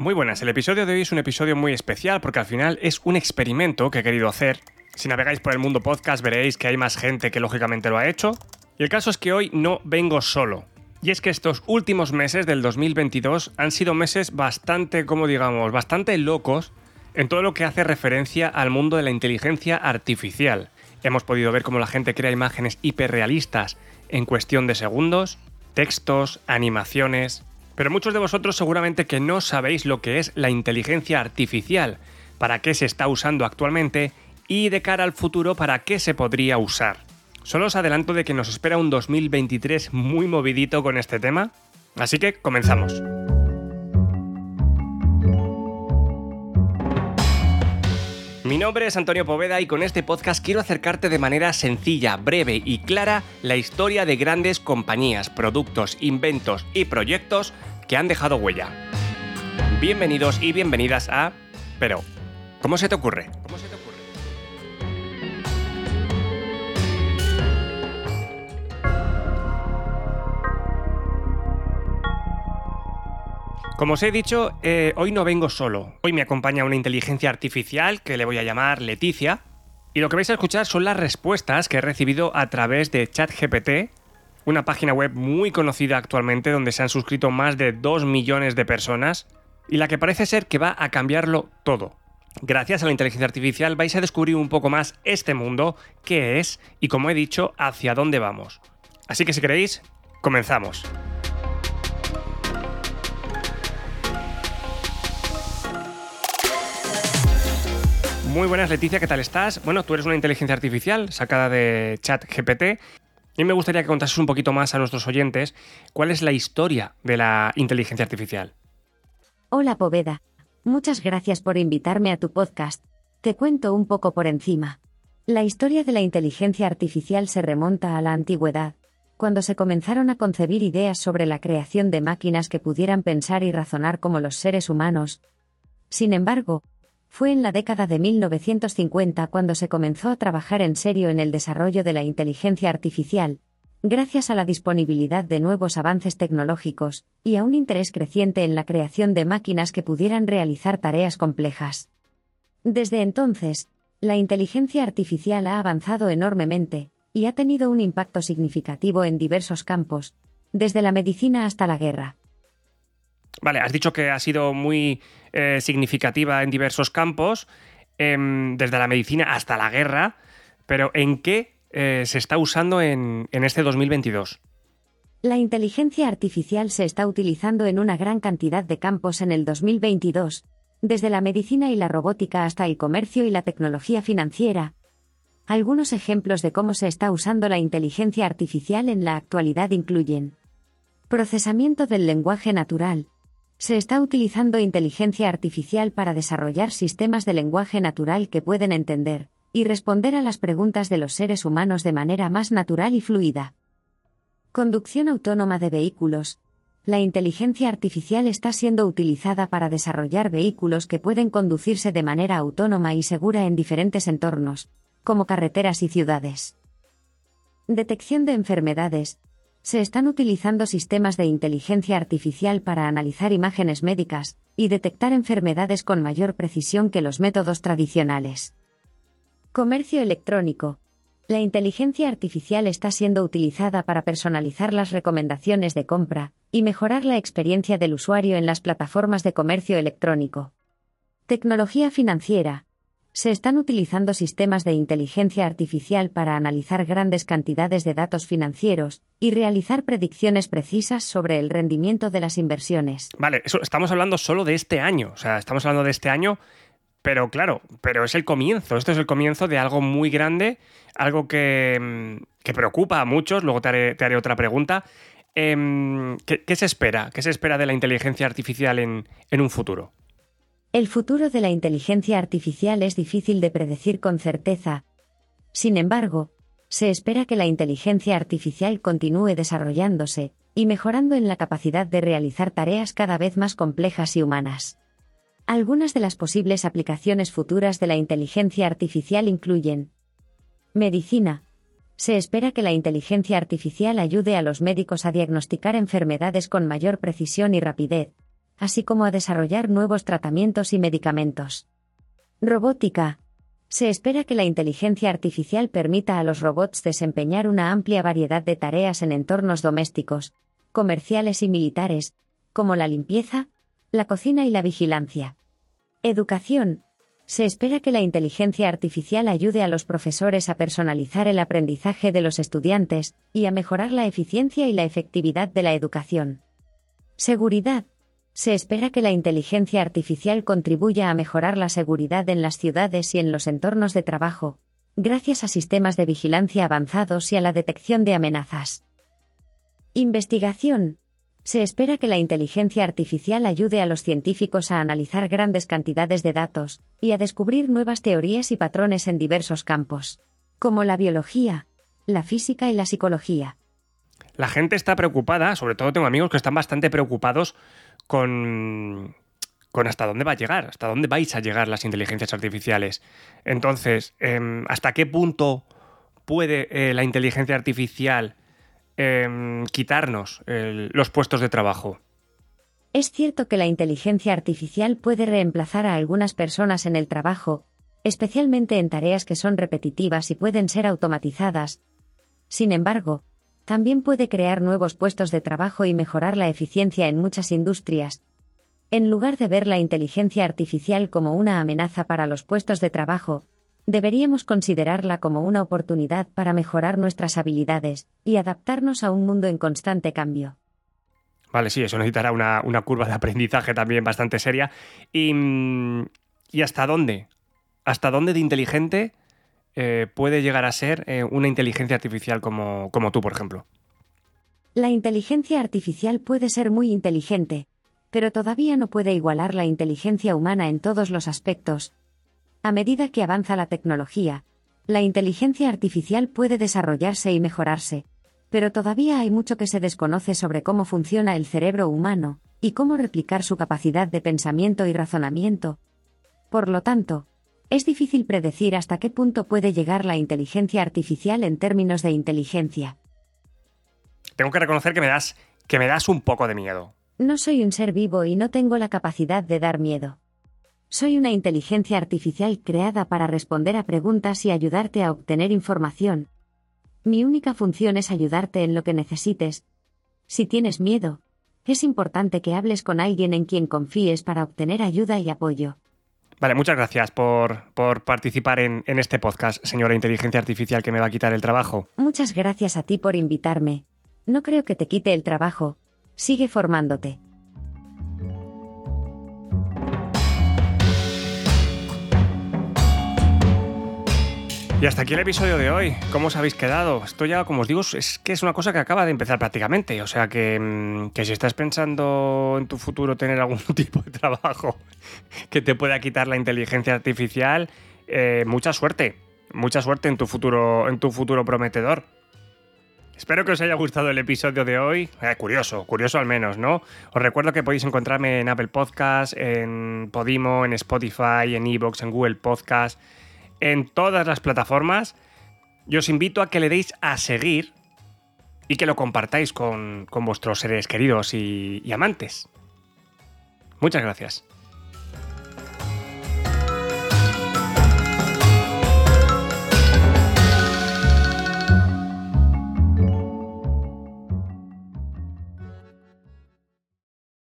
Muy buenas, el episodio de hoy es un episodio muy especial porque al final es un experimento que he querido hacer. Si navegáis por el mundo podcast veréis que hay más gente que lógicamente lo ha hecho. Y el caso es que hoy no vengo solo. Y es que estos últimos meses del 2022 han sido meses bastante, como digamos, bastante locos en todo lo que hace referencia al mundo de la inteligencia artificial. Hemos podido ver cómo la gente crea imágenes hiperrealistas en cuestión de segundos, textos, animaciones. Pero muchos de vosotros seguramente que no sabéis lo que es la inteligencia artificial, para qué se está usando actualmente y de cara al futuro para qué se podría usar. Solo os adelanto de que nos espera un 2023 muy movidito con este tema, así que comenzamos. Mi nombre es Antonio Poveda y con este podcast quiero acercarte de manera sencilla, breve y clara la historia de grandes compañías, productos, inventos y proyectos que han dejado huella. Bienvenidos y bienvenidas a... Pero, ¿cómo se te ocurre? ¿Cómo se te ocurre? Como os he dicho, eh, hoy no vengo solo. Hoy me acompaña una inteligencia artificial que le voy a llamar Leticia. Y lo que vais a escuchar son las respuestas que he recibido a través de ChatGPT, una página web muy conocida actualmente donde se han suscrito más de 2 millones de personas y la que parece ser que va a cambiarlo todo. Gracias a la inteligencia artificial vais a descubrir un poco más este mundo, qué es y como he dicho, hacia dónde vamos. Así que si queréis, comenzamos. Muy buenas Leticia, ¿qué tal estás? Bueno, tú eres una inteligencia artificial sacada de ChatGPT y me gustaría que contases un poquito más a nuestros oyentes cuál es la historia de la inteligencia artificial. Hola Poveda. Muchas gracias por invitarme a tu podcast. Te cuento un poco por encima. La historia de la inteligencia artificial se remonta a la antigüedad, cuando se comenzaron a concebir ideas sobre la creación de máquinas que pudieran pensar y razonar como los seres humanos. Sin embargo, fue en la década de 1950 cuando se comenzó a trabajar en serio en el desarrollo de la inteligencia artificial, gracias a la disponibilidad de nuevos avances tecnológicos, y a un interés creciente en la creación de máquinas que pudieran realizar tareas complejas. Desde entonces, la inteligencia artificial ha avanzado enormemente, y ha tenido un impacto significativo en diversos campos, desde la medicina hasta la guerra. Vale, has dicho que ha sido muy eh, significativa en diversos campos, em, desde la medicina hasta la guerra, pero ¿en qué eh, se está usando en, en este 2022? La inteligencia artificial se está utilizando en una gran cantidad de campos en el 2022, desde la medicina y la robótica hasta el comercio y la tecnología financiera. Algunos ejemplos de cómo se está usando la inteligencia artificial en la actualidad incluyen procesamiento del lenguaje natural, se está utilizando inteligencia artificial para desarrollar sistemas de lenguaje natural que pueden entender y responder a las preguntas de los seres humanos de manera más natural y fluida. Conducción autónoma de vehículos. La inteligencia artificial está siendo utilizada para desarrollar vehículos que pueden conducirse de manera autónoma y segura en diferentes entornos, como carreteras y ciudades. Detección de enfermedades se están utilizando sistemas de inteligencia artificial para analizar imágenes médicas y detectar enfermedades con mayor precisión que los métodos tradicionales. Comercio electrónico. La inteligencia artificial está siendo utilizada para personalizar las recomendaciones de compra y mejorar la experiencia del usuario en las plataformas de comercio electrónico. Tecnología financiera se están utilizando sistemas de inteligencia artificial para analizar grandes cantidades de datos financieros y realizar predicciones precisas sobre el rendimiento de las inversiones. Vale, estamos hablando solo de este año, o sea, estamos hablando de este año, pero claro, pero es el comienzo, esto es el comienzo de algo muy grande, algo que, mm, que preocupa a muchos, luego te haré, otra pregunta. Em, ¿qué, se espera? ¿Qué se espera de la inteligencia artificial en, en un futuro? El futuro de la inteligencia artificial es difícil de predecir con certeza. Sin embargo, se espera que la inteligencia artificial continúe desarrollándose y mejorando en la capacidad de realizar tareas cada vez más complejas y humanas. Algunas de las posibles aplicaciones futuras de la inteligencia artificial incluyen medicina. Se espera que la inteligencia artificial ayude a los médicos a diagnosticar enfermedades con mayor precisión y rapidez, así como a desarrollar nuevos tratamientos y medicamentos. Robótica. Se espera que la inteligencia artificial permita a los robots desempeñar una amplia variedad de tareas en entornos domésticos, comerciales y militares, como la limpieza, la cocina y la vigilancia. Educación. Se espera que la inteligencia artificial ayude a los profesores a personalizar el aprendizaje de los estudiantes y a mejorar la eficiencia y la efectividad de la educación. Seguridad. Se espera que la inteligencia artificial contribuya a mejorar la seguridad en las ciudades y en los entornos de trabajo, gracias a sistemas de vigilancia avanzados y a la detección de amenazas. Investigación. Se espera que la inteligencia artificial ayude a los científicos a analizar grandes cantidades de datos y a descubrir nuevas teorías y patrones en diversos campos, como la biología, la física y la psicología. La gente está preocupada, sobre todo tengo amigos que están bastante preocupados con, con hasta dónde va a llegar, hasta dónde vais a llegar las inteligencias artificiales. Entonces, em, ¿hasta qué punto puede eh, la inteligencia artificial Em, quitarnos los puestos de trabajo. Es cierto que la inteligencia artificial puede reemplazar a algunas personas en el trabajo, especialmente en tareas que son repetitivas y pueden ser automatizadas. Sin embargo, también puede crear nuevos puestos de trabajo y mejorar la eficiencia en muchas industrias. En lugar de ver la inteligencia artificial como una amenaza para los puestos de trabajo, deberíamos considerarla como una oportunidad para mejorar nuestras habilidades y adaptarnos a un mundo en constante cambio. Vale, sí, eso necesitará una, curva de aprendizaje también bastante seria. ¿Y, y hasta dónde? ¿Hasta dónde de inteligente eh, puede llegar a ser eh, una inteligencia artificial como, como tú, por ejemplo? La inteligencia artificial puede ser muy inteligente, pero todavía no puede igualar la inteligencia humana en todos los aspectos, a medida que avanza la tecnología, la inteligencia artificial puede desarrollarse y mejorarse, pero todavía hay mucho que se desconoce sobre cómo funciona el cerebro humano y cómo replicar su capacidad de pensamiento y razonamiento. Por lo tanto, es difícil predecir hasta qué punto puede llegar la inteligencia artificial en términos de inteligencia. Tengo que reconocer que me das que me das un poco de miedo. No soy un ser vivo y no tengo la capacidad de dar miedo. Soy una inteligencia artificial creada para responder a preguntas y ayudarte a obtener información. Mi única función es ayudarte en lo que necesites. Si tienes miedo, es importante que hables con alguien en quien confíes para obtener ayuda y apoyo. Vale, muchas gracias por, participar en, en este podcast, señora inteligencia artificial que me va a quitar el trabajo. Muchas gracias a ti por invitarme. No creo que te quite el trabajo. Sigue formándote. Y hasta aquí el episodio de hoy. ¿Cómo os habéis quedado? Esto ya, como os digo, es que es una cosa que acaba de empezar prácticamente. O sea que, mm, que si estás pensando en tu futuro tener algún tipo de trabajo que te pueda quitar la inteligencia artificial, eh, mucha suerte. Mucha suerte en tu futuro, en tu futuro prometedor. Espero que os haya gustado el episodio de hoy. Eh, curioso, curioso al menos, ¿no? Os recuerdo que podéis encontrarme en Apple Podcast, en Podimo, en Spotify, en Evox, en Google Podcast en todas las plataformas. Yo os invito a que le deis a seguir y que lo compartáis con, vuestros seres queridos y amantes. Muchas gracias.